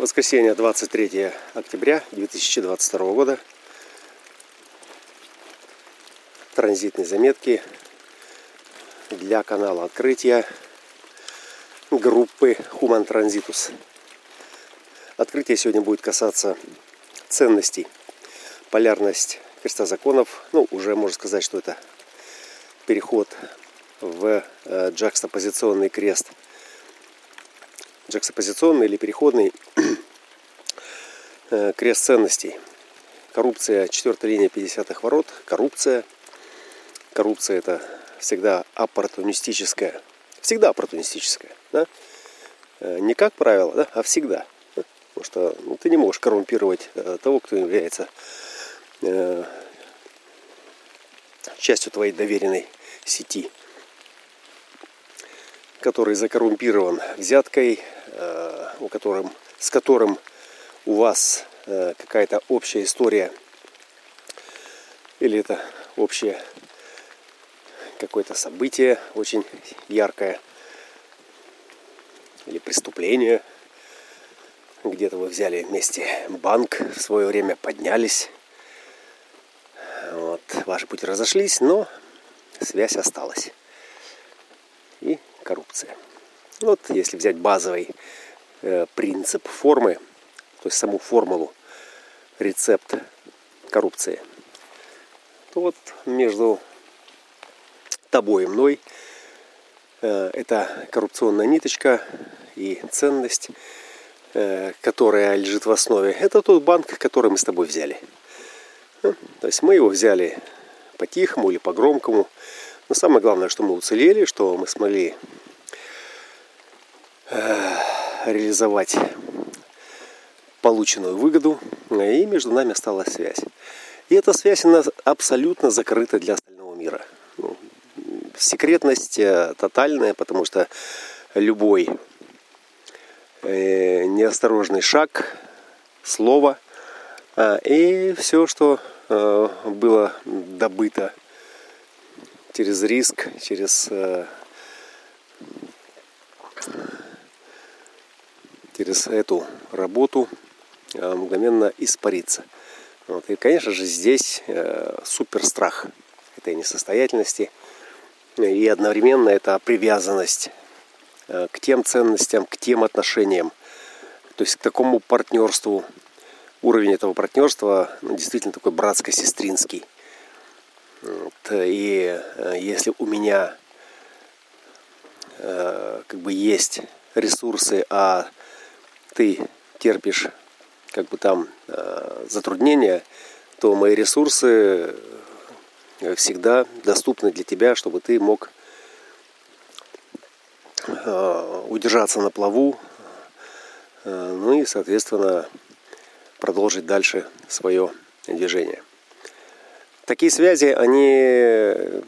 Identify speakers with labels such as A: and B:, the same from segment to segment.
A: Воскресенье, 23 октября 2022 года. Транзитные заметки для канала открытия группы Human Transitus. Открытие сегодня будет касаться ценностей. Полярность креста законов. Ну, уже можно сказать, что это переход в э, джакстопозиционный крест – джаксопозиционный или переходный крест ценностей. Коррупция, четвертая линия 50-х ворот, коррупция. Коррупция это всегда оппортунистическая. Всегда оппортунистическая. Да? Э, не как правило, да, а всегда. Потому что ну, ты не можешь коррумпировать э, того, кто является э, частью твоей доверенной сети который закоррумпирован взяткой, э, у которым, с которым у вас э, какая-то общая история или это общее какое-то событие очень яркое или преступление. Где-то вы взяли вместе банк, в свое время поднялись. Вот, ваши пути разошлись, но связь осталась. И коррупция. Вот если взять базовый э, принцип формы, то есть саму формулу, рецепт коррупции, то вот между тобой и мной э, это коррупционная ниточка и ценность, э, которая лежит в основе, это тот банк, который мы с тобой взяли. Ну, то есть мы его взяли по-тихому или по-громкому. Но самое главное, что мы уцелели, что мы смогли Э, реализовать полученную выгоду, и между нами осталась связь. И эта связь, она абсолютно закрыта для остального мира. Ну, секретность э, тотальная, потому что любой э, неосторожный шаг, слово и все, что было добыто через риск, через через эту работу э, мгновенно испариться. Вот. И, конечно же, здесь э, супер страх этой несостоятельности. И одновременно это привязанность э, к тем ценностям, к тем отношениям, то есть к такому партнерству. Уровень этого партнерства ну, действительно такой братско-сестринский. Вот. И э, если у меня э, как бы есть ресурсы, а ты терпишь как бы там э, затруднения, то мои ресурсы э, всегда доступны для тебя, чтобы ты мог э, удержаться на плаву, ну и, соответственно, продолжить дальше свое движение. Такие связи, они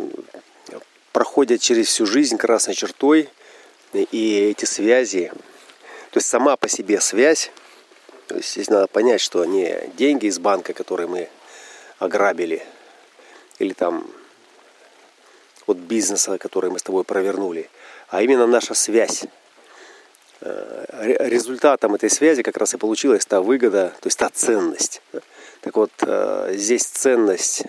A: проходят через всю жизнь красной чертой, и эти связи, то есть сама по себе связь, то есть здесь надо понять, что не деньги из банка, которые мы ограбили, или там от бизнеса, который мы с тобой провернули, а именно наша связь. Э, результатом этой связи как раз и получилась та выгода, то есть та ценность. Так вот, э, здесь ценность,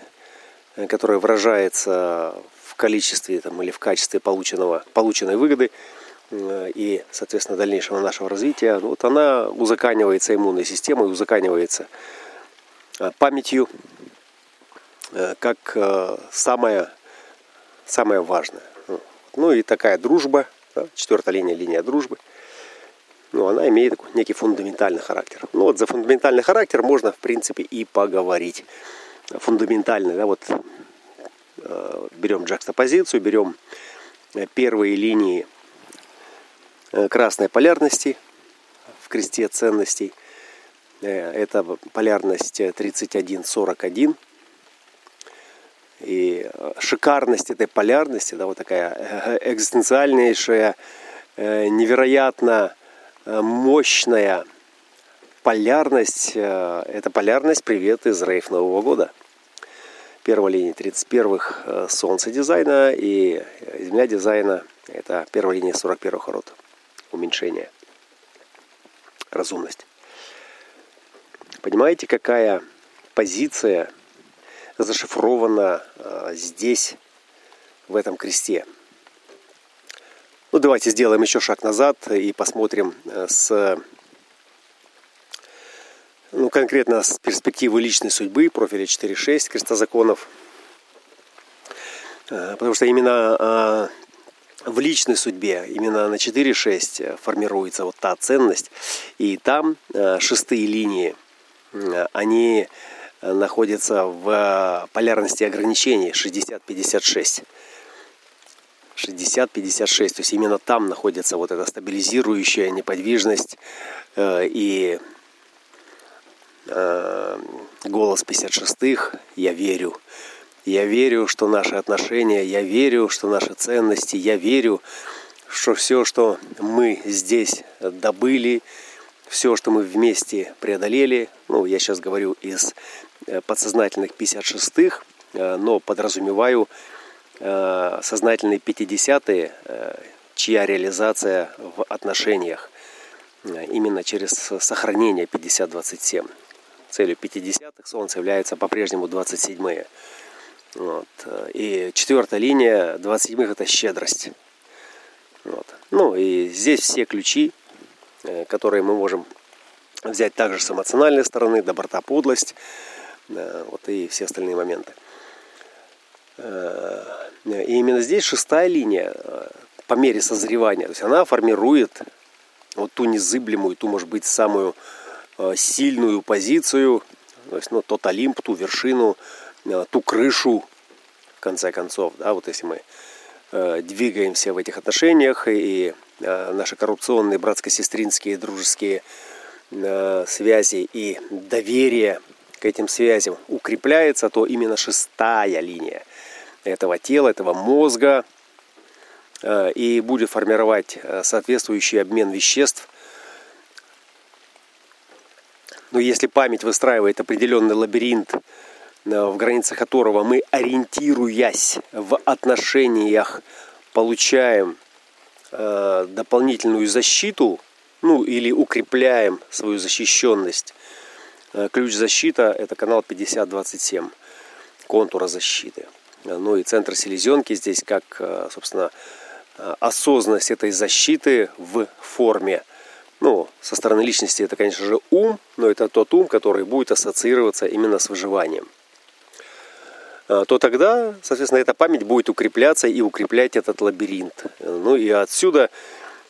A: э, которая выражается в количестве там, или в качестве полученного, полученной выгоды – и, соответственно, дальнейшего нашего развития, ну, вот она узаканивается иммунной системой, узаканивается э, памятью, э, как самое, самое важное. Ну и такая дружба, четвертая линия, линия дружбы, ну, она имеет такой некий фундаментальный характер. Ну вот за фундаментальный характер можно, в принципе, и поговорить. Фундаментальный, да, вот берем джакстопозицию, берем первые линии Э, красной полярности в кресте ценностей. Э, это полярность 3141. И э, шикарность этой полярности, да, вот такая экзистенциальнейшая, невероятно мощная полярность, это полярность «Привет из рейф Нового года». Первая линия 31-х Солнце дизайна и Земля дизайна – это первая линия 41-х ворот уменьшение. Разумность. Понимаете, какая позиция зашифрована э, здесь, в этом кресте? Ну, давайте сделаем еще шаг назад и посмотрим э, с ну, конкретно с перспективы личной судьбы, профиля 4.6 креста законов. Э, потому что именно а, в личной судьбе, именно на 4.6 формируется вот та ценность. И там э, шестые линии, они находятся в полярности ограничений 60-56. 60-56, то есть именно там находится вот эта стабилизирующая неподвижность э, и э, голос 56-х «Я верю». Я верю, что наши отношения, я верю, что наши ценности, я верю, что все, что мы здесь добыли, все, что мы вместе преодолели, ну, я сейчас говорю из э, подсознательных 56-х, э, но подразумеваю э, сознательные 50-е, чья реализация в отношениях именно через сохранение 50-27 целью 50-х Солнце является по-прежнему 27-е. Вот. И четвертая линия 27-х это щедрость. Вот. Ну и здесь все ключи, э, которые мы можем взять также с эмоциональной стороны, доброта, подлость, вот и все остальные моменты. Э, и именно здесь шестая линия э, по мере созревания, то есть она формирует вот ту незыблемую, ту, может быть, самую Э, сильную позицию, то есть ну, тот Олимп, ту вершину, э, ту крышу, в конце концов, да, вот если мы э, двигаемся в этих отношениях и наши коррупционные братско-сестринские дружеские связи и доверие к этим связям укрепляется, то именно шестая линия этого тела, этого мозга и будет формировать соответствующий обмен веществ. Но если память выстраивает определенный лабиринт, э, в границах которого мы, ориентируясь в отношениях, получаем э, дополнительную защиту, ну или укрепляем свою защищенность. Э, ключ защита – это канал 5027 контура защиты. Ну и центр селезенки здесь как, собственно, осознанность этой защиты в форме – ну, со стороны личности это, конечно же, ум, но это тот ум, который будет ассоциироваться именно с выживанием. А, то тогда, соответственно, эта память будет укрепляться и укреплять этот лабиринт. Ну и отсюда,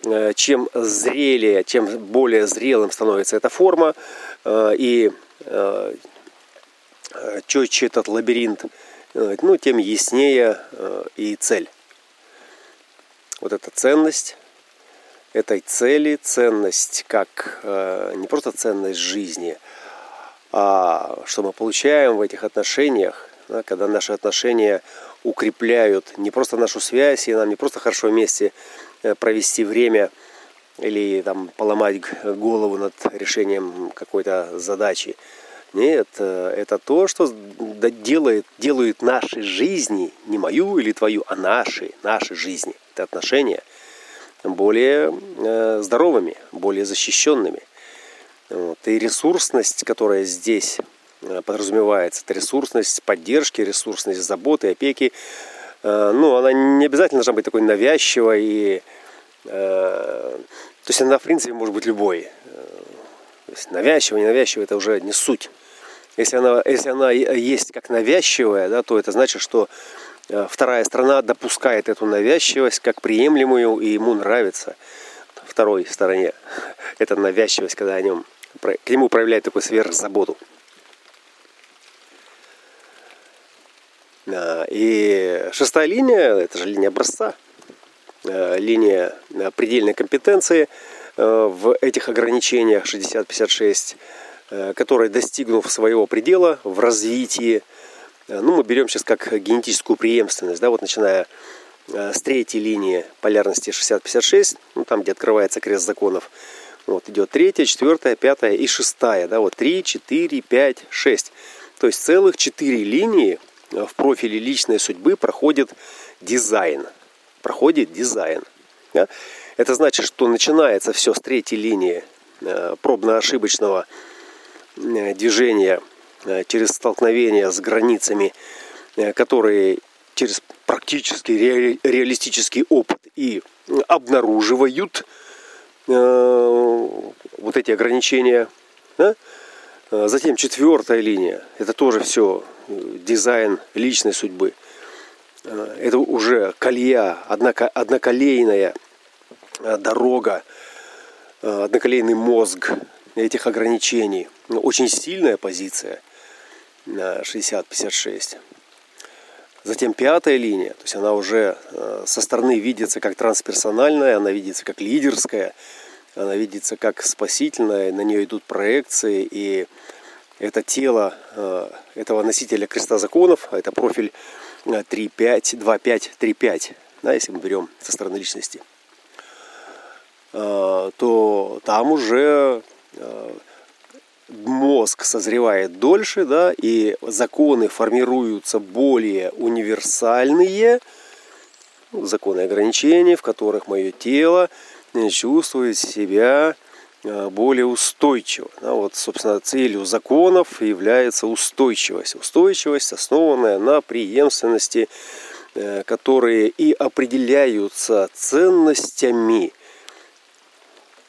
A: э, чем зрелее, чем более зрелым становится эта форма, э, и э, четче этот лабиринт, ну, тем яснее и цель. Вот эта ценность, этой цели, ценность как не просто ценность жизни, а что мы получаем в этих отношениях, да, когда наши отношения укрепляют не просто нашу связь, и нам не просто хорошо вместе э, провести время или там поломать голову над решением какой-то задачи. Нет, э, это то, что делает, делает наши жизни, не мою или твою, а наши, наши жизни. Это отношения – более э, здоровыми, более защищенными. Вот. И ресурсность, которая здесь подразумевается, это ресурсность поддержки, ресурсность заботы, опеки. Э, ну, она не обязательно должна быть такой навязчивой. И, то есть она, в принципе, может быть любой. То есть навязчивая, не навязчивая, это уже не суть. Если она, если она есть как навязчивая, да, то это значит, что Э, вторая страна допускает эту навязчивость как приемлемую, и ему нравится второй стороне эта навязчивость, когда о нем, к нему проявляет такую сверхзаботу. И шестая линия, это же линия образца, э, линия э, предельной компетенции в этих ограничениях 60-56, которые, достигнув своего предела в развитии, Э, ну, мы берем сейчас как генетическую преемственность, да, вот начиная э, с третьей линии полярности 60-56, ну, там, где открывается крест законов, вот, идет третья, четвертая, пятая и шестая, да, вот три, четыре, пять, шесть. То есть целых четыре линии э, в профиле личной судьбы проходит дизайн. Проходит дизайн. Да? Это значит, что начинается все с третьей линии пробно-ошибочного движения через столкновение с границами, которые через практически реалистический опыт и обнаруживают вот эти ограничения. Да? Затем четвертая линия. Это тоже все дизайн личной судьбы. Это уже однако одноколейная дорога, одноколейный мозг этих ограничений. Очень сильная позиция на 60-56. Затем пятая линия, то есть она уже э, со стороны видится как трансперсональная, она видится как лидерская, она видится как спасительная, на нее идут проекции, и это тело э, этого носителя креста законов, это профиль 3.5, 2.5, 3.5, да, если мы берем со стороны личности, э, то там уже мозг созревает дольше, да, и законы формируются более универсальные, ну, законы ограничений, в которых мое тело э, чувствует себя э, более устойчиво. Да, вот, собственно, целью законов является устойчивость. Устойчивость, основанная на преемственности, э, которые и определяются ценностями –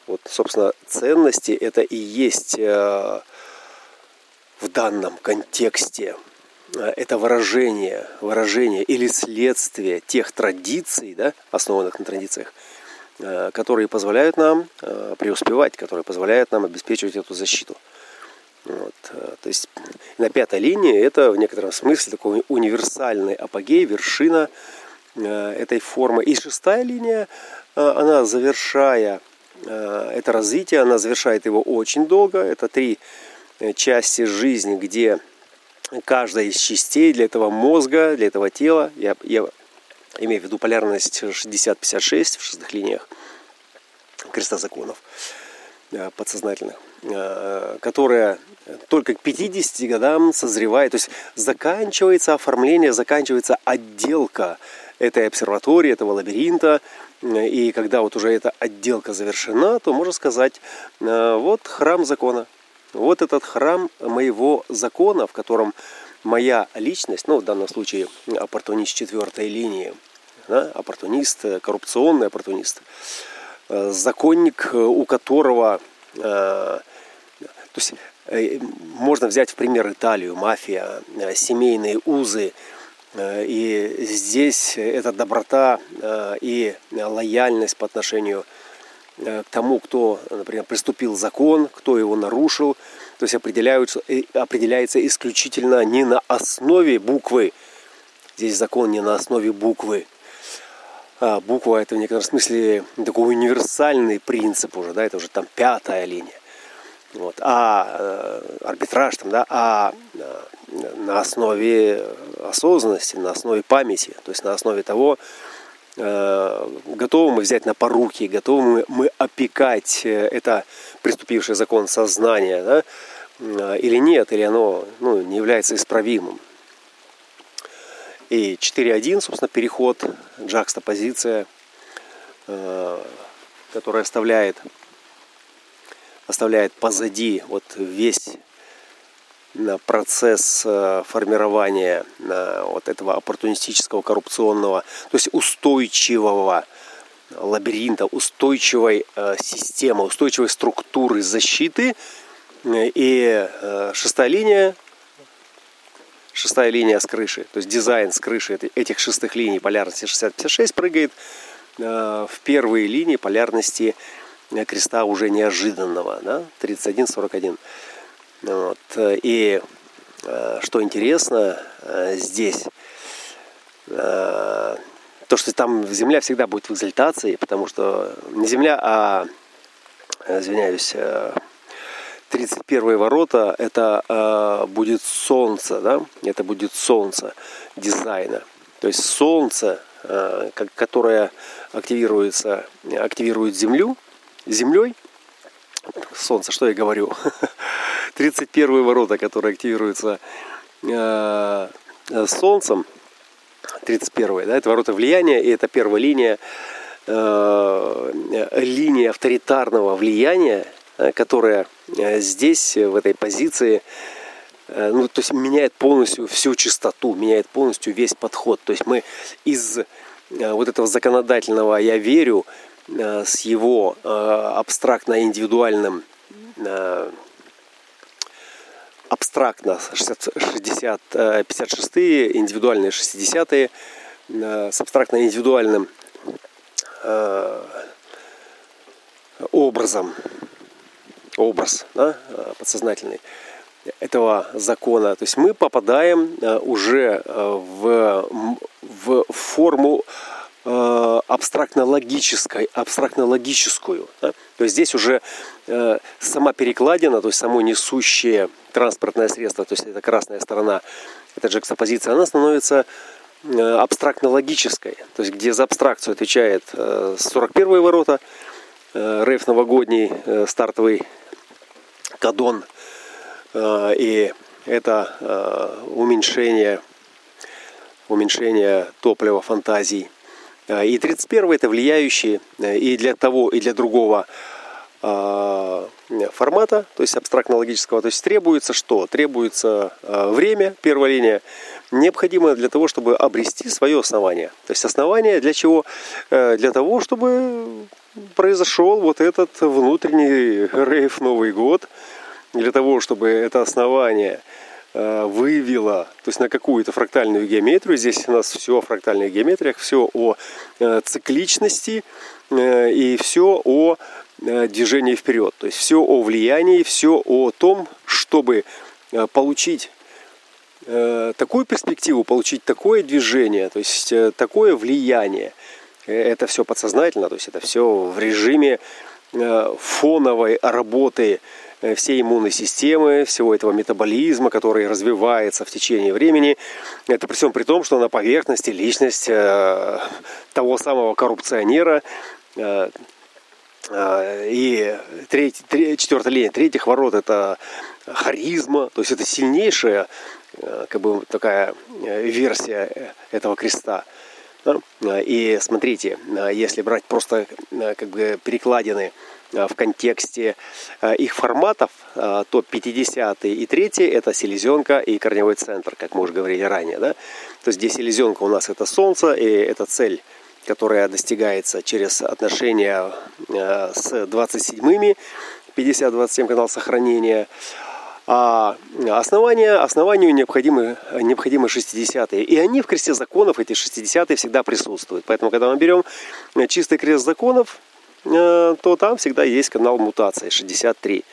A: вот, собственно, ценности это и есть э, в данном контексте э, это выражение, выражение или следствие тех традиций, да, основанных на традициях, э, которые позволяют нам преуспевать, которые позволяют нам обеспечивать эту защиту. Вот. То есть на пятой линии это в некотором смысле такой универсальный апогей, вершина этой формы. И шестая линия, она завершая Э, это развитие, она завершает его очень долго. Это три э, части жизни, где каждая из частей для этого мозга, для этого тела, я, я имею в виду полярность 60-56 в шестых линиях креста законов э, подсознательных, которая только к 50 годам созревает, то есть заканчивается оформление, заканчивается отделка этой обсерватории, этого лабиринта, и когда вот уже эта отделка завершена, то можно сказать, э, вот храм закона. Вот этот храм моего закона, в котором моя личность, ну в данном случае оппортунист четвертой линии, да, оппортунист, коррупционный оппортунист, э, законник, у которого, э, то есть можно взять в пример Италию, мафия, семейные узы, Э, и здесь эта доброта э, и лояльность по отношению э, к тому, кто, например, приступил закон, кто его нарушил, то есть определяются, определяется исключительно не на основе буквы. Здесь закон не на основе буквы. А буква это в некотором смысле такой универсальный принцип уже, да, это уже там пятая линия. Вот. А э, арбитраж там, да, а на основе осознанности, на основе памяти, то есть на основе того, э, готовы мы взять на поруки, готовы мы, мы опекать э, это приступивший закон сознания, да, э, или нет, или оно ну, не является исправимым. И 4.1, собственно, переход, джакстопозиция, которая оставляет, оставляет позади вот весь процесс э, формирования э, вот этого оппортунистического коррупционного, то есть устойчивого лабиринта, устойчивой э, системы, устойчивой структуры защиты. И шестая линия, шестая линия с крыши, то есть дизайн с крыши этих шестых линий полярности 60-56 прыгает в первые линии полярности креста уже неожиданного, да, 31-41. Вот. И э, что интересно э, здесь, э, то, что там Земля всегда будет в экзальтации, потому что не Земля, а, извиняюсь, 31 ворота это будет солнце, да, это будет солнце дизайна. То есть солнце, которое активируется, активирует Землю, Землей, солнце, что я говорю, 31 ворота, которые активируются э, Солнцем, 31 да, это ворота влияния, и это первая линия, э, линия авторитарного влияния, которая здесь, в этой позиции, ну, то есть меняет полностью всю чистоту, меняет полностью весь подход. То есть мы из вот этого законодательного «я верю» с его абстрактно-индивидуальным абстрактно 60, 60, 56-е, индивидуальные 60-е, с абстрактно-индивидуальным э, образом, образ да, подсознательный этого закона. То есть мы попадаем э, уже э, в, в форму абстрактно-логической, абстрактно-логическую. Да? То есть здесь уже э, сама перекладина, то есть само несущее транспортное средство, то есть это красная сторона, эта джекстопозиция, она становится э, абстрактно-логической. То есть где за абстракцию отвечает э, 41 ворота, э, рейф новогодний, э, стартовый кадон, э, и это э, уменьшение, уменьшение топлива фантазий – а, и 31 это влияющие э, и для того, и для другого формата, то есть абстрактно-логического. То есть требуется что? Требуется время, первая линия, необходимое для того, чтобы обрести свое основание. То есть основание для чего? Э, для того, чтобы произошел вот этот внутренний рейв Новый год, для того, чтобы это основание – Э, выявила, то есть на какую-то фрактальную геометрию. Здесь у нас все о фрактальных геометриях, все о э, цикличности э, и все о движении вперед. То есть все о влиянии, все о том, чтобы получить такую перспективу, получить такое движение, то есть такое влияние. Это все подсознательно, то есть это все в режиме фоновой работы всей иммунной системы, всего этого метаболизма, который развивается в течение времени. Это при всем при том, что на поверхности личность э, того самого коррупционера э, и треть, треть, четвертая линия третьих ворот это харизма, то есть это сильнейшая как бы такая версия этого креста. И смотрите, если брать просто как бы перекладины Э, в контексте э, их форматов, э, то 50 и 3 это селезенка и корневой центр, как мы уже говорили ранее. Да? То есть здесь селезенка у нас это солнце, и это цель которая достигается через отношения с 27-ми, 50-27 канал сохранения. А основания, основанию необходимы, необходимы 60-е. И они в кресте законов, эти 60-е, всегда присутствуют. Поэтому, когда мы берем чистый крест законов, Э, то там всегда есть канал мутации 63.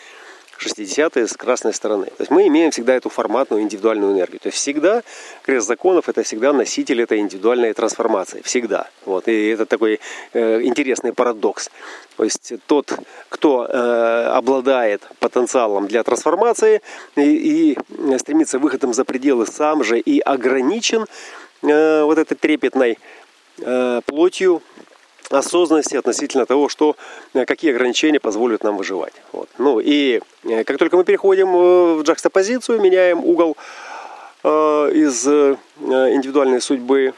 A: 60 с красной стороны. То есть мы имеем всегда эту форматную индивидуальную энергию. То есть всегда крест законов это всегда носитель этой индивидуальной трансформации. Всегда. Вот. И это такой э, интересный парадокс. То есть тот, кто э, обладает потенциалом для трансформации и, и стремится выходом за пределы сам же и ограничен э, вот этой трепетной э, плотью, осознанности относительно того, что, э, какие ограничения позволят нам выживать. Вот. Ну и э, как только мы переходим э, в джакстопозицию, меняем угол э, из индивидуальной судьбы,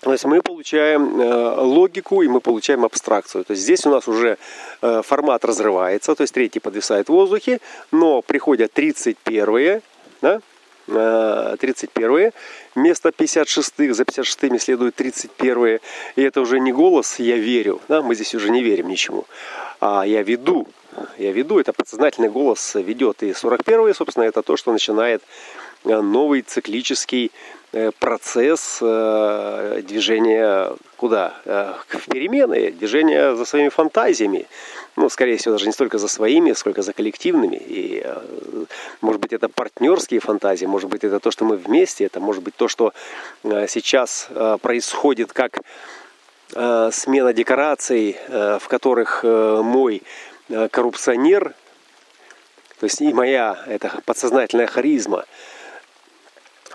A: то есть мы получаем логику и мы получаем абстракцию. То есть здесь у нас уже формат разрывается, то есть третий подвисает в воздухе, но приходят 31 да, 31 вместо 56-х, за 56-ми следует 31 и это уже не голос «я верю», да, мы здесь уже не верим ничему, а «я веду», я веду, это подсознательный голос ведет, и 41 собственно, это то, что начинает э, новый циклический э, процесс э, движения куда? В перемены, движения за своими фантазиями, ну, скорее всего, даже не столько за своими, сколько за коллективными. И, э, может быть, это партнерские фантазии, может быть, это то, что мы вместе, это может быть то, что э, сейчас э, происходит как смена декораций, в которых мой коррупционер, то есть и моя это подсознательная харизма,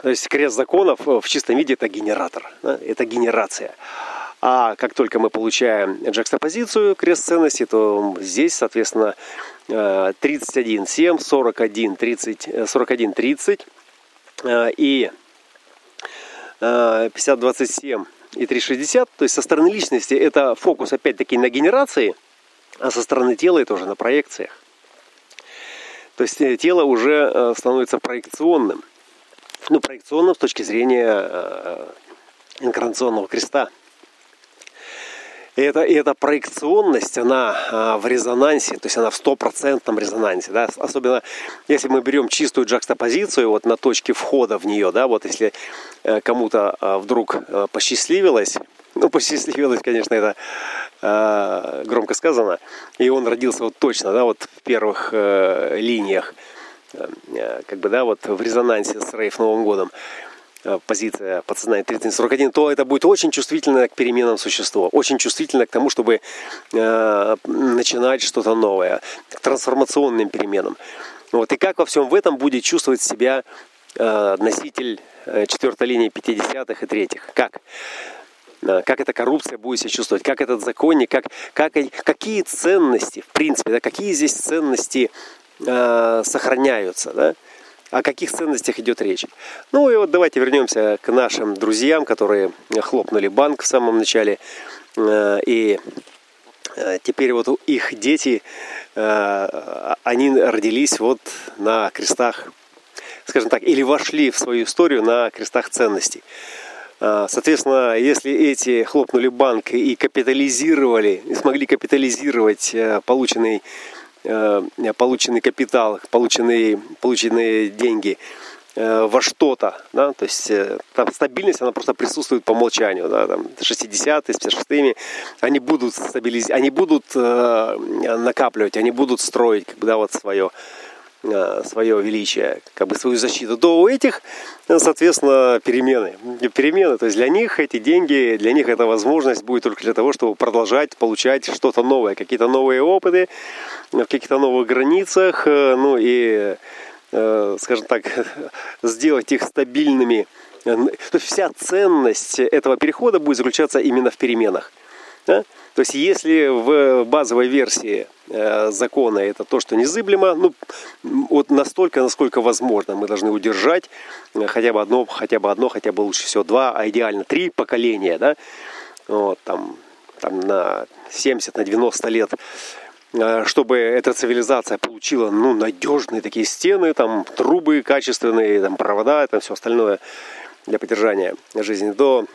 A: то есть крест законов в чистом виде это генератор, да, это генерация. А как только мы получаем джекстопозицию крест ценности, то здесь, соответственно, 31, 7, 41, 30, 41, 30 и 50, 27 и 360. То есть со стороны личности это фокус опять-таки на генерации, а со стороны тела это уже на проекциях. То есть тело уже становится проекционным. Ну, проекционным с точки зрения инкарнационного креста – и эта, и эта проекционность, она а, в резонансе, то есть она в стопроцентном резонансе, да, особенно если мы берем чистую джакстопозицию вот на точке входа в нее, да, вот если э, кому-то а, вдруг э, посчастливилось, ну, посчастливилось, конечно, это э, громко сказано, и он родился вот точно, да, вот в первых э, линиях, э, как бы, да, вот в резонансе с Рейф Новым годом, Э, позиция подсознания 3041, то это будет очень чувствительно к переменам существа, очень чувствительно к тому, чтобы э, начинать что-то новое, к трансформационным переменам. Вот. И как во всем в этом будет чувствовать себя э, носитель э, четвертой линии 50-х и третьих? Как? Э, как эта коррупция будет себя чувствовать, как этот законник, как, как, какие ценности, в принципе, да, какие здесь ценности э, сохраняются, да? о каких ценностях идет речь. Ну и вот давайте вернемся к нашим друзьям, которые хлопнули банк в самом начале. Э, и э, теперь вот их дети, они родились вот на крестах, скажем так, или вошли в свою историю на крестах ценностей. Соответственно, если эти хлопнули банк и капитализировали, и смогли капитализировать полученный полученный капитал, полученные, полученные деньги э, во что-то, да, то есть э, там стабильность, она просто присутствует по умолчанию, да, там 60-е, 56-ми, они будут стабилизировать, они будут э, накапливать, они будут строить, как бы, да, вот свое, э, свое величие, как бы свою защиту, то у этих, соответственно, перемены. Перемены, то есть для них эти деньги, для них эта возможность будет только для того, чтобы продолжать получать что-то новое, какие-то новые опыты, в каких-то новых границах, э, ну и, э, скажем так, сделать их стабильными. Э, то есть вся ценность этого перехода будет заключаться именно в переменах. Да? То есть если в базовой версии закона это то, что незыблемо, ну, вот настолько, насколько возможно, мы должны удержать хотя бы одно, хотя бы одно, хотя бы лучше всего два, а идеально три поколения, да, вот, там, там на 70, на 90 лет. Э, чтобы эта цивилизация получила ну, надежные такие стены, там трубы качественные, там провода, там все остальное для поддержания жизни, то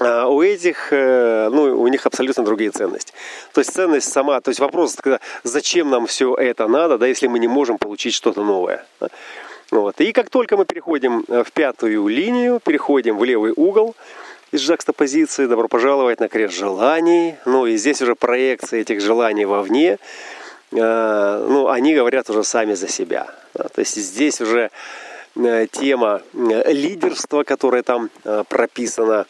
A: э, у этих, э, ну, у них абсолютно другие ценности. То есть ценность сама, то есть вопрос, когда, зачем нам все это надо, да, если мы не можем получить что-то новое. Вот. И как только мы переходим в пятую линию, переходим в левый угол, из джакстопозиции. Добро пожаловать на крест желаний. Ну и здесь уже проекции этих желаний вовне. Э, ну, они говорят уже сами за себя. То есть здесь уже э, тема э, лидерства, которая там прописана,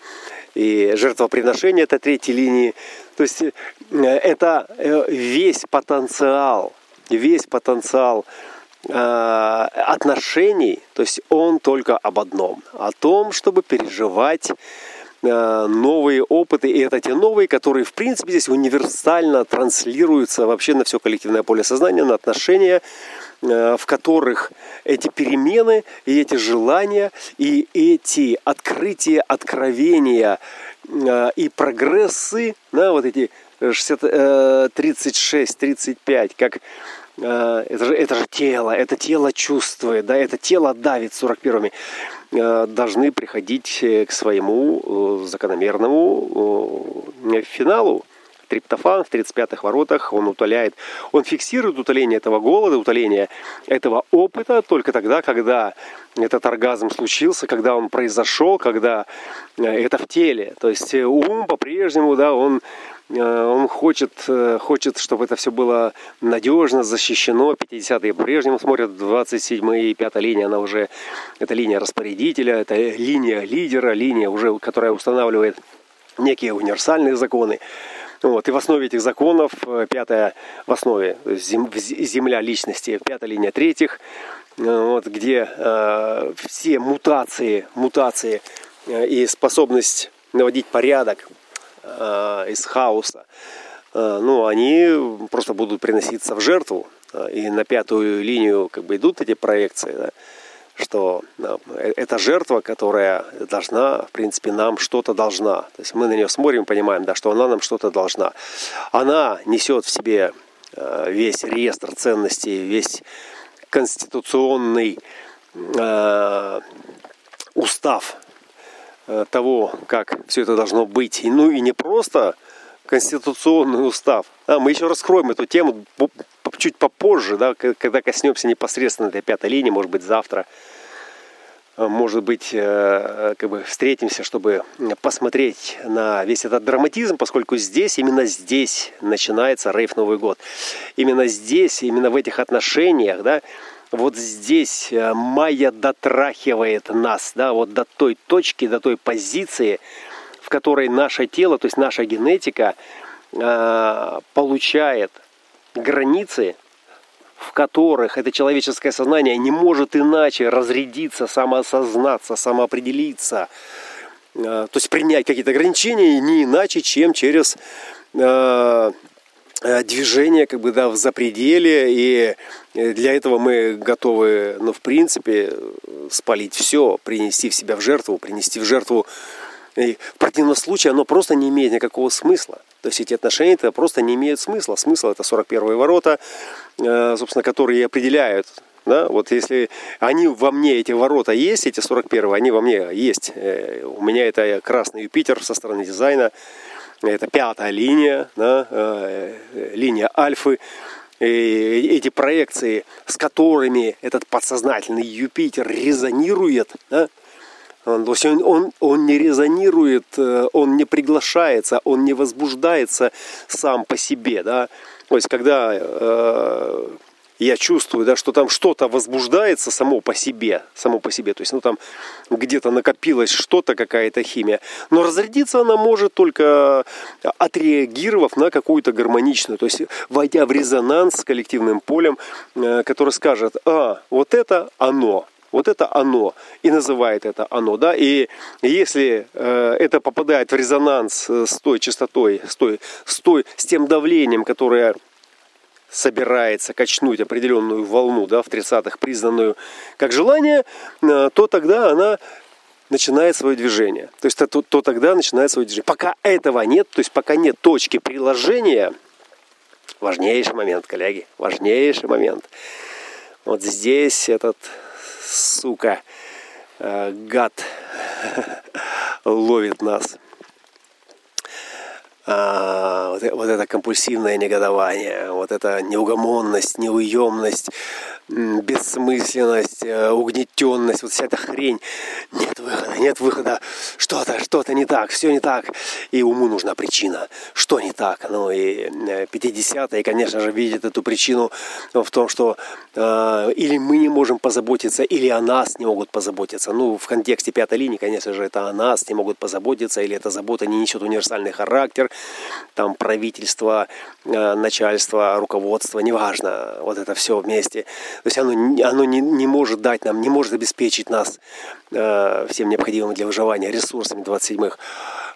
A: и жертвоприношение это третьей линии. То есть это весь потенциал, весь потенциал отношений, то есть он только об одном, о том, чтобы переживать Э, новые опыты, и это те новые, которые, в принципе, здесь универсально транслируются вообще на все коллективное поле сознания, на отношения, э, в которых эти перемены и эти желания, и эти открытия, откровения э, и прогрессы, да, вот эти 60, 36, 35, как это же, это же тело, это тело чувствует, да, это тело давит 41-ми. Э, должны приходить э, к своему э, закономерному финалу. Триптофан в 35-х воротах, он утоляет, он фиксирует утоление этого голода, утоление этого опыта только тогда, когда этот оргазм случился, когда он произошел, когда это в теле. То есть ум по-прежнему, да, он Э, он хочет, э, хочет, чтобы это все было надежно, защищено. 50-е по-прежнему смотрят, 27 и 5 линия, она уже, это линия распорядителя, это линия лидера, линия уже, которая устанавливает некие универсальные законы. Вот. И в основе этих законов, э, пятая в основе земля личности, пятая линия третьих, вот, где э, все мутации, мутации и способность наводить порядок Э, из хаоса, э, ну, они просто будут приноситься в жертву. Э, и на пятую линию как бы идут эти проекции, да, что это жертва, которая должна, в принципе, нам что-то должна. То есть мы на нее смотрим, понимаем, да, что она нам что-то должна. Она несет в себе весь реестр ценностей, весь конституционный э, устав э, того, как все это должно быть. Ну и не просто конституционный устав. А, мы еще раскроем эту тему чуть попозже, да, когда коснемся непосредственно этой пятой линии, может быть, завтра. А, может быть, э, как бы встретимся, чтобы посмотреть на весь этот драматизм, поскольку здесь, именно здесь начинается рейв Новый год. Именно здесь, именно в этих отношениях, да, вот здесь э, Майя дотрахивает нас, да, вот до той точки, до той позиции, в которой наше тело, то есть наша генетика э, получает границы, в которых это человеческое сознание не может иначе разрядиться, самоосознаться, самоопределиться, э, то есть принять какие-то ограничения не иначе, чем через э, э, движение как бы да, в запределе, и для этого мы готовы, ну, в принципе, спалить все, принести в себя в жертву, принести в жертву. И в противном случае оно просто не имеет никакого смысла. То есть эти отношения это просто не имеют смысла. Смысл это 41 ворота, э, собственно, которые определяют да, вот если они во мне, эти ворота есть, эти 41 они во мне есть. Э, у меня это красный Юпитер со стороны дизайна. Это пятая линия, да, э, линия альфы. И эти проекции, с которыми этот подсознательный Юпитер резонирует, да, то есть он, он, он не резонирует, э, он не приглашается, он не возбуждается сам по себе. Да? То есть когда э, я чувствую, да, что там что-то возбуждается само по себе, само по себе, то есть ну там где-то накопилось что-то, какая-то химия, но разрядиться она может только отреагировав на какую-то гармоничную, то есть войдя в резонанс с коллективным полем, э, который скажет, а, вот это оно, вот это оно. И называет это оно. Да? И если э, это попадает в резонанс с той частотой, с, той, с, той, с тем давлением, которое собирается качнуть определенную волну да, в 30-х, признанную как желание, э, то тогда она начинает свое движение. То есть то, то тогда начинает свое движение. Пока этого нет, то есть пока нет точки приложения, важнейший момент, коллеги, важнейший момент. Вот здесь этот сука, э, гад ловит нас. А, вот, вот это компульсивное негодование, вот эта неугомонность, неуемность, бессмысленность, э, угнетенность, вот вся эта хрень. Нет выхода, нет выхода. Что-то, что-то не так, все не так. И уму нужна причина. Что не так? Ну и 50-е, э, конечно же, видят эту причину в том, что э, или мы не можем позаботиться, или о нас не могут позаботиться. Ну, в контексте пятой линии, конечно же, это о нас не могут позаботиться, или эта забота не несет универсальный характер. Там правительство, э, начальство, руководство, неважно, вот это все вместе. То есть оно, оно не, не может дать нам, не может обеспечить нас э, всем необходимым для выживания ресурсами 27-х.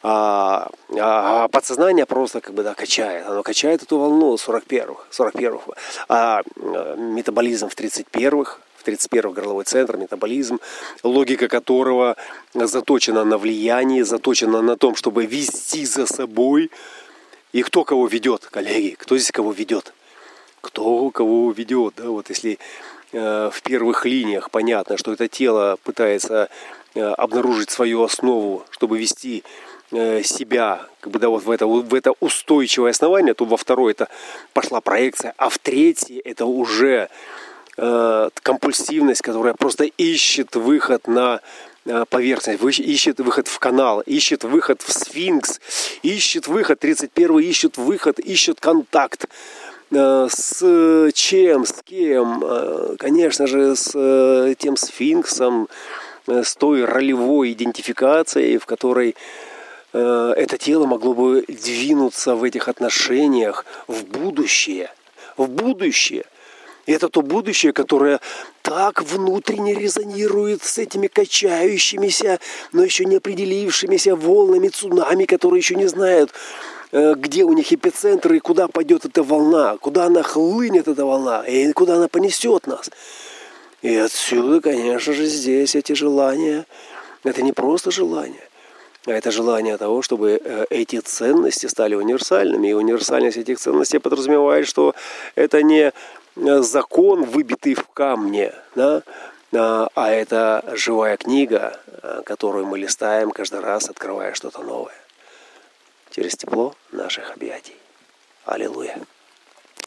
A: А, а подсознание просто как бы да, качает. Оно качает эту волну 41-х. 41-х. А э, метаболизм в 31-х, в 31 горловой центр, метаболизм, логика которого заточена на влияние, заточена на том, чтобы вести за собой. И кто кого ведет, коллеги, кто здесь кого ведет? кто кого ведет. Да? Вот если э, в первых линиях понятно, что это тело пытается э, обнаружить свою основу, чтобы вести э, себя как бы, да, вот в, это, в это устойчивое основание, то во второй это пошла проекция, а в третьей это уже э, компульсивность, которая просто ищет выход на э, поверхность, ищет выход в канал, ищет выход в сфинкс, ищет выход, 31 ищет выход, ищет контакт. Э, с чем, с кем? Э, конечно же, с тем сфинксом, с той ролевой идентификацией, в которой это тело могло бы двинуться в этих отношениях в будущее. В будущее. Это то будущее, которое так внутренне резонирует с этими качающимися, но еще не определившимися волнами цунами, которые еще не знают, Э, где у них эпицентр и куда пойдет эта волна, куда она хлынет, эта волна, и куда она понесет нас. И отсюда, конечно же, здесь эти желания, это не просто желание, а это желание того, чтобы э, эти ценности стали универсальными. И универсальность этих ценностей подразумевает, что это не закон, выбитый в камне, да? а, а это живая книга, которую мы листаем каждый раз, открывая что-то новое. Через тепло наших объятий. Аллилуйя.